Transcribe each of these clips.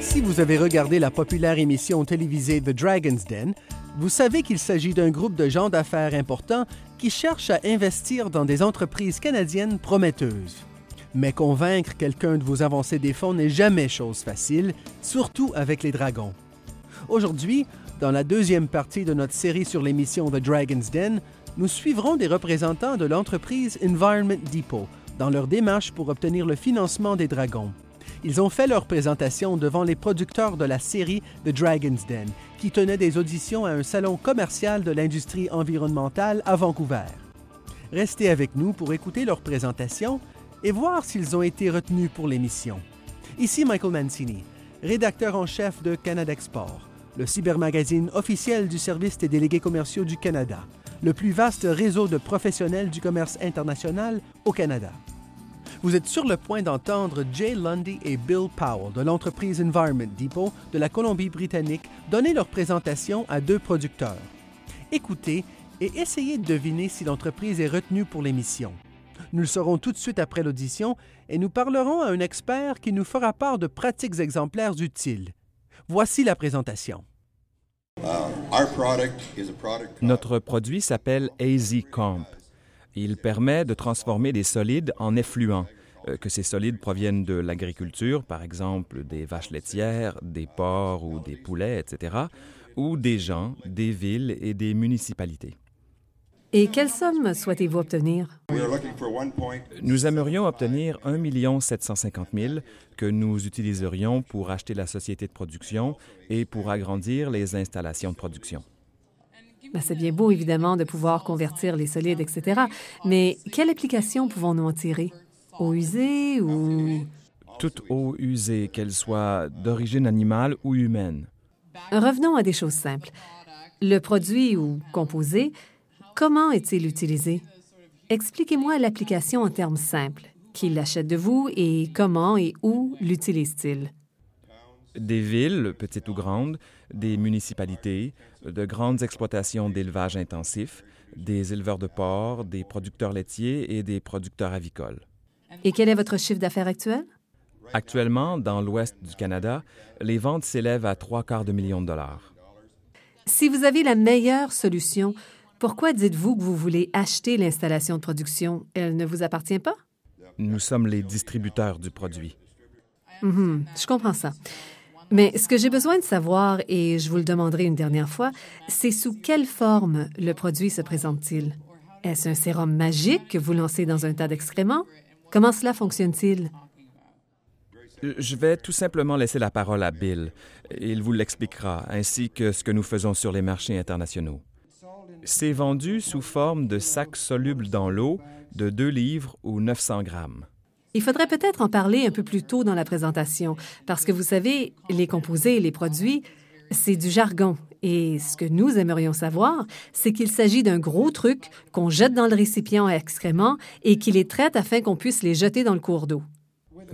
Si vous avez regardé la populaire émission télévisée The Dragon's Den, vous savez qu'il s'agit d'un groupe de gens d'affaires importants qui cherchent à investir dans des entreprises canadiennes prometteuses. Mais convaincre quelqu'un de vous avancer des fonds n'est jamais chose facile, surtout avec les dragons. Aujourd'hui, dans la deuxième partie de notre série sur l'émission The Dragon's Den, nous suivrons des représentants de l'entreprise Environment Depot dans leur démarche pour obtenir le financement des dragons. Ils ont fait leur présentation devant les producteurs de la série The Dragon's Den, qui tenaient des auditions à un salon commercial de l'industrie environnementale à Vancouver. Restez avec nous pour écouter leur présentation et voir s'ils ont été retenus pour l'émission. Ici Michael Mancini, rédacteur en chef de Canada Export, le cybermagazine officiel du Service des délégués commerciaux du Canada, le plus vaste réseau de professionnels du commerce international au Canada. Vous êtes sur le point d'entendre Jay Lundy et Bill Powell de l'entreprise Environment Depot de la Colombie-Britannique donner leur présentation à deux producteurs. Écoutez et essayez de deviner si l'entreprise est retenue pour l'émission. Nous le saurons tout de suite après l'audition et nous parlerons à un expert qui nous fera part de pratiques exemplaires utiles. Voici la présentation. Notre produit s'appelle AZ Comp. Il permet de transformer des solides en effluents, euh, que ces solides proviennent de l'agriculture, par exemple des vaches laitières, des porcs ou des poulets, etc., ou des gens, des villes et des municipalités. Et quelle somme souhaitez-vous obtenir? Nous aimerions obtenir 1 750 000 que nous utiliserions pour acheter la société de production et pour agrandir les installations de production. Ben, c'est bien beau, évidemment, de pouvoir convertir les solides, etc. Mais quelle application pouvons-nous en tirer? Eau usée ou... Toute eau usée, qu'elle soit d'origine animale ou humaine. Revenons à des choses simples. Le produit ou composé, comment est-il utilisé? Expliquez-moi l'application en termes simples. Qui l'achète de vous et comment et où l'utilise-t-il? Des villes, petites ou grandes, des municipalités, de grandes exploitations d'élevage intensif, des éleveurs de porcs, des producteurs laitiers et des producteurs avicoles. Et quel est votre chiffre d'affaires actuel? Actuellement, dans l'ouest du Canada, les ventes s'élèvent à trois quarts de million de dollars. Si vous avez la meilleure solution, pourquoi dites-vous que vous voulez acheter l'installation de production? Elle ne vous appartient pas? Nous sommes les distributeurs du produit. Mhm, je comprends ça. Mais ce que j'ai besoin de savoir, et je vous le demanderai une dernière fois, c'est sous quelle forme le produit se présente-t-il? Est-ce un sérum magique que vous lancez dans un tas d'excréments? Comment cela fonctionne-t-il? Je vais tout simplement laisser la parole à Bill. Il vous l'expliquera, ainsi que ce que nous faisons sur les marchés internationaux. C'est vendu sous forme de sacs solubles dans l'eau de 2 livres ou 900 grammes. Il faudrait peut-être en parler un peu plus tôt dans la présentation, parce que vous savez, les composés et les produits, c'est du jargon. Et ce que nous aimerions savoir, c'est qu'il s'agit d'un gros truc qu'on jette dans le récipient à excréments et qui les traite afin qu'on puisse les jeter dans le cours d'eau.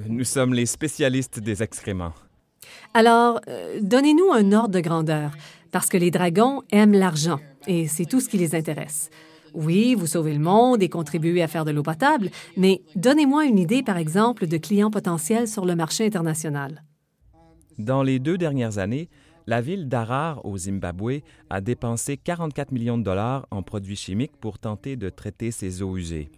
Nous sommes les spécialistes des excréments. Alors, euh, donnez-nous un ordre de grandeur, parce que les dragons aiment l'argent, et c'est tout ce qui les intéresse. Oui, vous sauvez le monde et contribuez à faire de l'eau potable, mais donnez-moi une idée, par exemple, de clients potentiels sur le marché international. Dans les deux dernières années, la ville d'Arar, au Zimbabwe, a dépensé 44 millions de dollars en produits chimiques pour tenter de traiter ses eaux usées.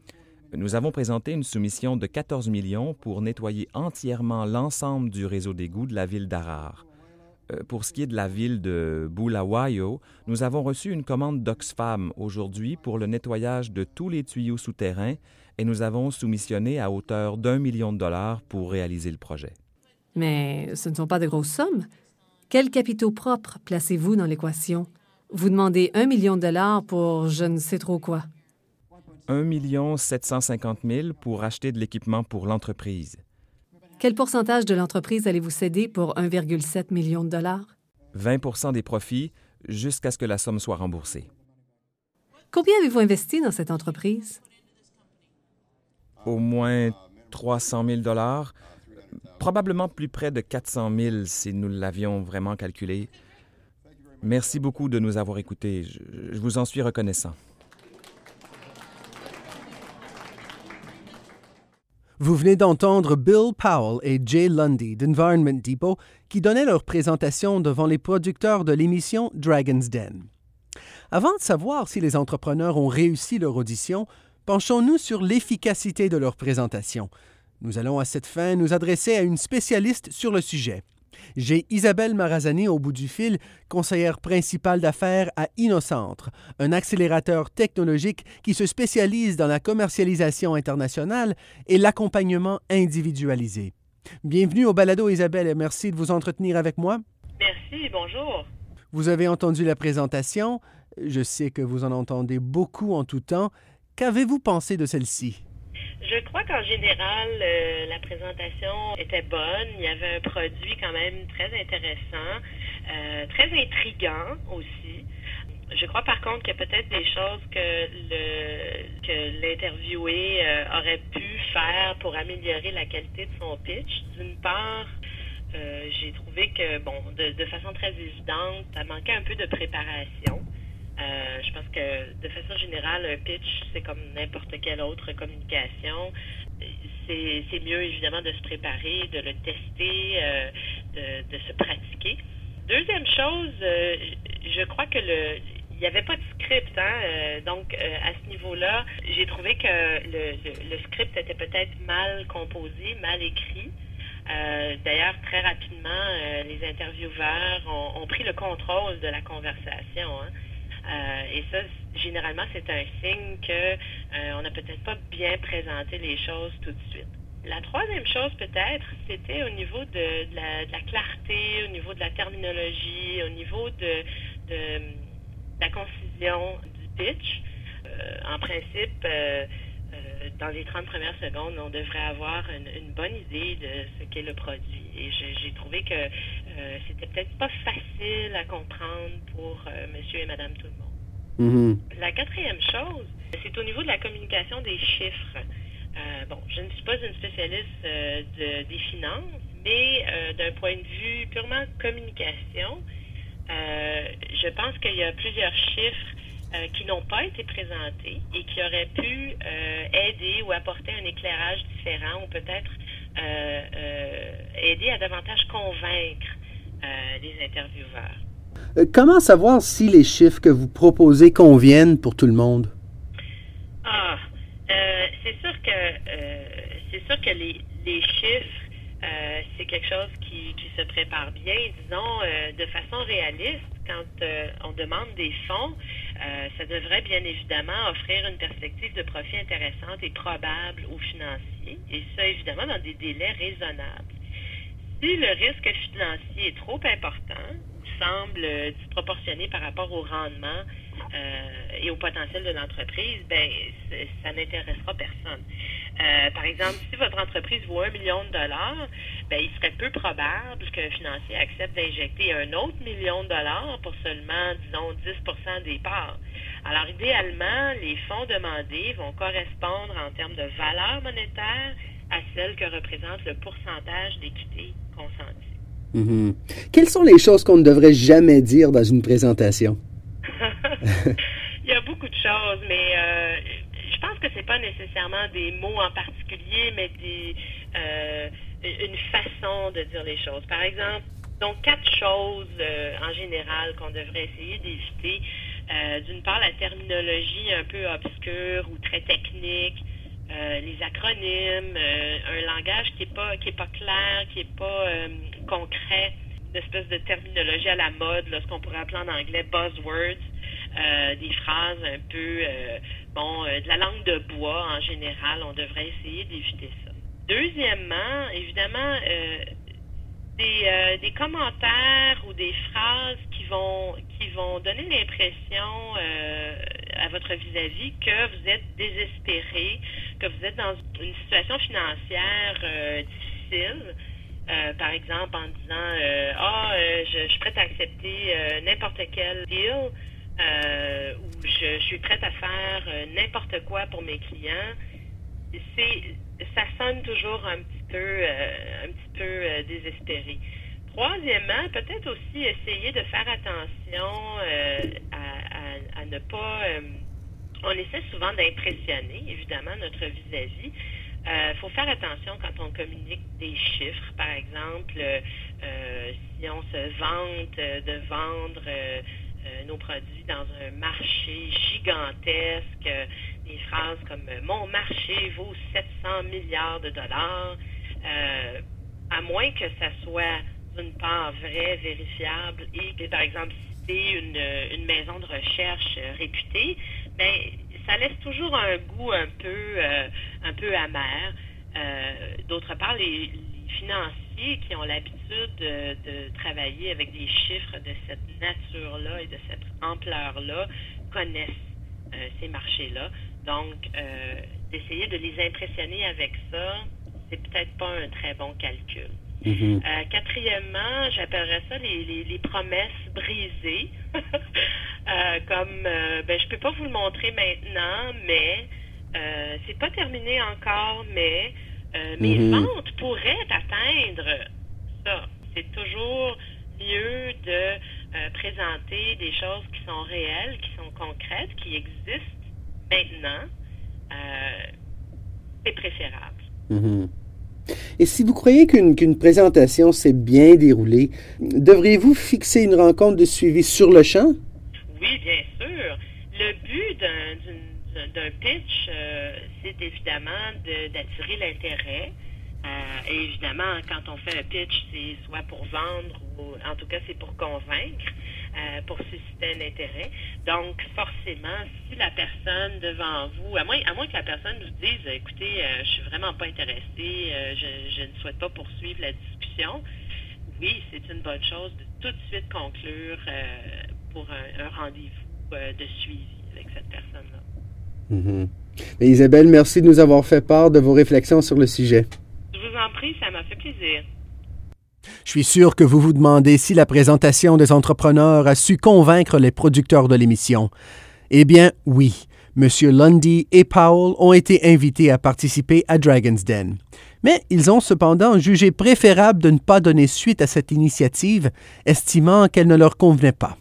Nous avons présenté une soumission de 14 millions pour nettoyer entièrement l'ensemble du réseau d'égouts de la ville d'Arar. Euh, pour ce qui est de la ville de Bulawayo, nous avons reçu une commande d'Oxfam aujourd'hui pour le nettoyage de tous les tuyaux souterrains et nous avons soumissionné à hauteur d'un million de dollars pour réaliser le projet. Mais ce ne sont pas de grosses sommes. Quels capitaux propres placez-vous dans l'équation? Vous demandez un million de dollars pour je ne sais trop quoi. 1 million 750 000 pour acheter de l'équipement pour l'entreprise. Quel pourcentage de l'entreprise allez-vous céder pour 1,7 million de dollars? 20% des profits jusqu'à ce que la somme soit remboursée. Combien avez-vous investi dans cette entreprise? Au moins 300 000 dollars, probablement plus près de 400 000 si nous l'avions vraiment calculé. Merci beaucoup de nous avoir écoutés. Je, je vous en suis reconnaissant. Vous venez d'entendre Bill Powell et Jay Lundy d'Environment Depot qui donnaient leur présentation devant les producteurs de l'émission Dragon's Den. Avant de savoir si les entrepreneurs ont réussi leur audition, penchons-nous sur l'efficacité de leur présentation. Nous allons à cette fin nous adresser à une spécialiste sur le sujet. J'ai Isabelle Marazani au bout du fil, conseillère principale d'affaires à Innocentre, un accélérateur technologique qui se spécialise dans la commercialisation internationale et l'accompagnement individualisé. Bienvenue au balado Isabelle et merci de vous entretenir avec moi. Merci, bonjour. Vous avez entendu la présentation. Je sais que vous en entendez beaucoup en tout temps. Qu'avez-vous pensé de celle-ci? Je crois qu'en général, euh, la présentation était bonne. Il y avait un produit quand même très intéressant, euh, très intriguant aussi. Je crois par contre qu'il y a peut-être des choses que le que l'interviewé euh, aurait pu faire pour améliorer la qualité de son pitch. D'une part, j'ai trouvé que bon, de, de façon très évidente, ça manquait un peu de préparation. Euh, je pense que de façon générale, un pitch, c'est comme n'importe quelle autre communication. C'est mieux évidemment de se préparer, de le tester, euh, de, se pratiquer. Deuxième chose, euh, je crois que le il n'y avait pas de script, hein? donc à ce niveau-là, j'ai trouvé que le, script était peut-être mal composé, mal écrit. D'ailleurs, très rapidement, les intervieweurs ont, ont, pris le contrôle de la conversation. Hein? Euh, et ça, généralement, c'est un signe que euh, on n'a peut-être pas bien présenté les choses tout de suite. La troisième chose, peut-être, c'était au niveau de, la, clarté, au niveau de la terminologie, au niveau de, la concision du pitch. Euh, en principe, dans les 30 premières secondes, on devrait avoir une, bonne idée de ce qu'est le produit. Et j'ai trouvé que euh, c'était peut-être pas facile à comprendre pour euh, monsieur et madame tout le monde. Mm-hmm. La quatrième chose, c'est au niveau de la communication des chiffres. Euh, bon, je ne suis pas une spécialiste de, des finances, mais d'un point de vue purement communication, je pense qu'il y a plusieurs chiffres euh, qui n'ont pas été présentés et qui auraient pu euh, aider ou apporter un éclairage différent ou peut-être euh, aider à davantage convaincre les intervieweurs. Comment savoir si les chiffres que vous proposez conviennent pour tout le monde? Ah, c'est sûr que c'est sûr que les, les chiffres euh, c'est quelque chose qui, qui, se prépare bien, disons, euh, de façon réaliste. Quand euh, on demande des fonds, ça devrait bien évidemment offrir une perspective de profit intéressante et probable aux financiers, et ça évidemment dans des délais raisonnables. Si le risque financier est trop important semble disproportionné par rapport au rendement et au potentiel de l'entreprise, ben ça n'intéressera personne. Euh, par exemple, si votre entreprise vaut un million de dollars, ben, il serait peu probable qu'un financier accepte d'injecter un autre million de dollars pour seulement, disons, 10% des parts. Alors, idéalement, les fonds demandés vont correspondre en termes de valeur monétaire à celle que représente le pourcentage d'équité consentie. Mm-hmm. Quelles sont les choses qu'on ne devrait jamais dire dans une présentation? il y a beaucoup de choses, mais euh, je pense que c'est pas nécessairement des mots en particulier, mais des euh, une façon de dire les choses. Par exemple, donc quatre choses euh, en général qu'on devrait essayer d'éviter. D'une part, la terminologie un peu obscure ou très technique, les acronymes, un langage qui est pas qui est pas clair, qui est pas concret, une espèce de terminologie à la mode, ce qu'on pourrait appeler en anglais buzzwords. Euh, des phrases un peu, euh, bon, euh, de la langue de bois en général. On devrait essayer d'éviter ça. Deuxièmement, évidemment, des, commentaires ou des phrases qui vont donner l'impression à votre vis-à-vis que vous êtes désespéré, que vous êtes dans une situation financière difficile. Par exemple, en disant Ah, je, je, suis prête à accepter n'importe quel deal, euh, où je, suis prête à faire euh, n'importe quoi pour mes clients, c'est ça sonne toujours un petit peu euh, un petit peu désespéré. Troisièmement, peut-être aussi essayer de faire attention à, ne pas on essaie souvent d'impressionner, évidemment, notre vis-à-vis. Il faut faire attention quand on communique des chiffres. Par exemple, si on se vante de vendre nos produits dans un marché gigantesque, des phrases comme Mon marché vaut 700 milliards de dollars, à moins que ça soit d'une part vrai, vérifiable et que, par exemple, citer une, une maison de recherche réputée, mais ben, ça laisse toujours un goût un peu, euh, un peu amer. Euh, d'autre part, les, financiers qui ont l'habitude de, travailler avec des chiffres de cette nature-là et de cette ampleur-là connaissent euh, ces marchés-là. Donc, d'essayer de les impressionner avec ça, c'est peut-être pas un très bon calcul. Mm-hmm. Euh, quatrièmement, j'appellerais ça les, les, promesses brisées. euh, comme, euh, ben, je peux pas vous le montrer maintenant, mais euh, c'est pas terminé encore, mais euh, mes mm-hmm. ventes pourraient atteindre ça. C'est toujours mieux de présenter des choses qui sont réelles, qui sont concrètes, qui existent maintenant. c'est préférable. Mm-hmm. Et si vous croyez qu'une présentation s'est bien déroulée, devriez-vous fixer une rencontre de suivi sur le champ? Oui, bien sûr. Le but d'un pitch, euh, c'est évidemment d'attirer l'intérêt. Euh, et évidemment, quand on fait un pitch, c'est soit pour vendre ou en tout cas c'est pour convaincre. Euh, pour susciter un intérêt. Donc, forcément, si la personne devant vous, à moins, à moins que la personne vous dise, écoutez, euh, je suis vraiment pas intéressé, euh, je, ne souhaite pas poursuivre la discussion, oui, c'est une bonne chose de tout de suite conclure pour un, rendez-vous de suivi avec cette personne-là. Mm-hmm. Isabelle, merci de nous avoir fait part de vos réflexions sur le sujet. Je vous en prie, ça m'a fait plaisir. Je suis sûr que vous vous demandez si la présentation des entrepreneurs a su convaincre les producteurs de l'émission. Eh bien, oui. M. Lundy et Powell ont été invités à participer à Dragon's Den. Mais ils ont cependant jugé préférable de ne pas donner suite à cette initiative, estimant qu'elle ne leur convenait pas.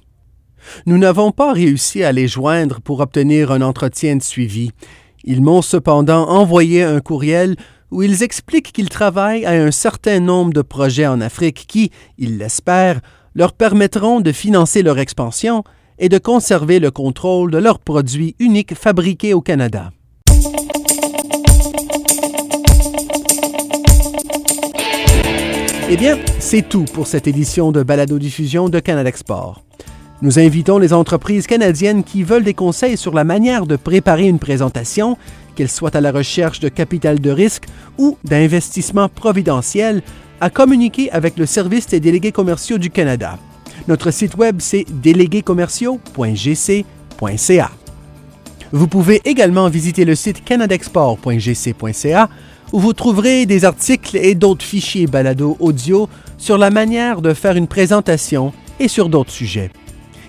Nous n'avons pas réussi à les joindre pour obtenir un entretien de suivi. Ils m'ont cependant envoyé un courriel où ils expliquent qu'ils travaillent à un certain nombre de projets en Afrique qui, ils l'espèrent, leur permettront de financer leur expansion et de conserver le contrôle de leurs produits uniques fabriqués au Canada. Eh bien, c'est tout pour cette édition de Balado-diffusion de Canada Export. Nous invitons les entreprises canadiennes qui veulent des conseils sur la manière de préparer une présentation qu'elle soit à la recherche de capital de risque ou d'investissement providentiel, à communiquer avec le Service des délégués commerciaux du Canada. Notre site web, c'est déléguéscommerciaux.gc.ca. Vous pouvez également visiter le site canadexport.gc.ca où vous trouverez des articles et d'autres fichiers balado audio sur la manière de faire une présentation et sur d'autres sujets.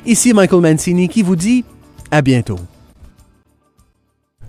Ici Michael Mancini qui vous dit à bientôt.